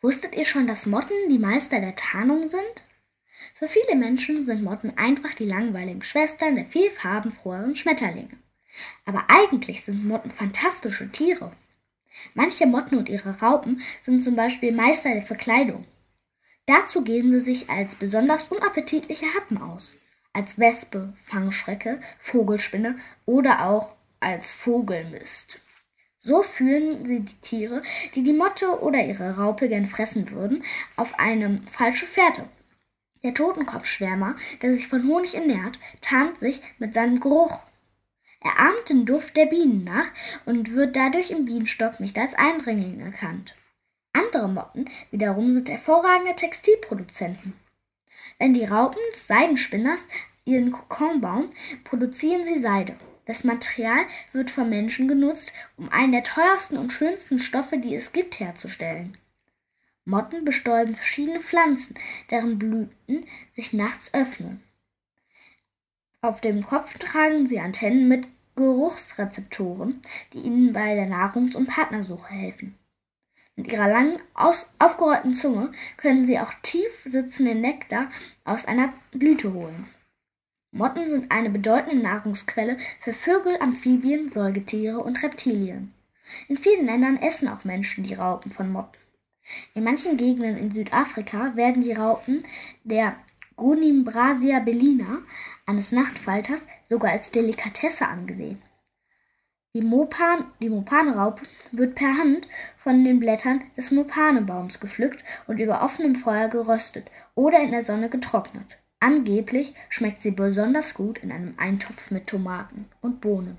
Wusstet ihr schon, dass Motten die Meister der Tarnung sind? Für viele Menschen sind Motten einfach die langweiligen Schwestern der viel farbenfroheren Schmetterlinge. Aber eigentlich sind Motten fantastische Tiere. Manche Motten und ihre Raupen sind zum Beispiel Meister der Verkleidung. Dazu geben sie sich als besonders unappetitliche Happen aus. Als Wespe, Fangschrecke, Vogelspinne oder auch als Vogelmist. So führen sie die Tiere, die die Motte oder ihre Raupe gern fressen würden, auf eine falsche Fährte. Der Totenkopfschwärmer, der sich von Honig ernährt, tarnt sich mit seinem Geruch. Er ahmt den Duft der Bienen nach und wird dadurch im Bienenstock nicht als Eindringling erkannt. Andere Motten wiederum sind hervorragende Textilproduzenten. Wenn die Raupen des Seidenspinners ihren Kokon bauen, produzieren sie Seide. Das Material wird von Menschen genutzt, um einen der teuersten und schönsten Stoffe, die es gibt, herzustellen. Motten bestäuben verschiedene Pflanzen, deren Blüten sich nachts öffnen. Auf dem Kopf tragen sie Antennen mit Geruchsrezeptoren, die ihnen bei der Nahrungs- und Partnersuche helfen. Mit ihrer langen, aufgerollten Zunge können sie auch tief sitzenden Nektar aus einer Blüte holen. Motten sind eine bedeutende Nahrungsquelle für Vögel, Amphibien, Säugetiere und Reptilien. In vielen Ländern essen auch Menschen die Raupen von Motten. In manchen Gegenden in Südafrika werden die Raupen der Gonimbrasia bellina, eines Nachtfalters, sogar als Delikatesse angesehen. Die, Mopan, die Mopanraupe wird per Hand von den Blättern des Mopanebaums gepflückt und über offenem Feuer geröstet oder in der Sonne getrocknet. Angeblich schmeckt sie besonders gut in einem Eintopf mit Tomaten und Bohnen.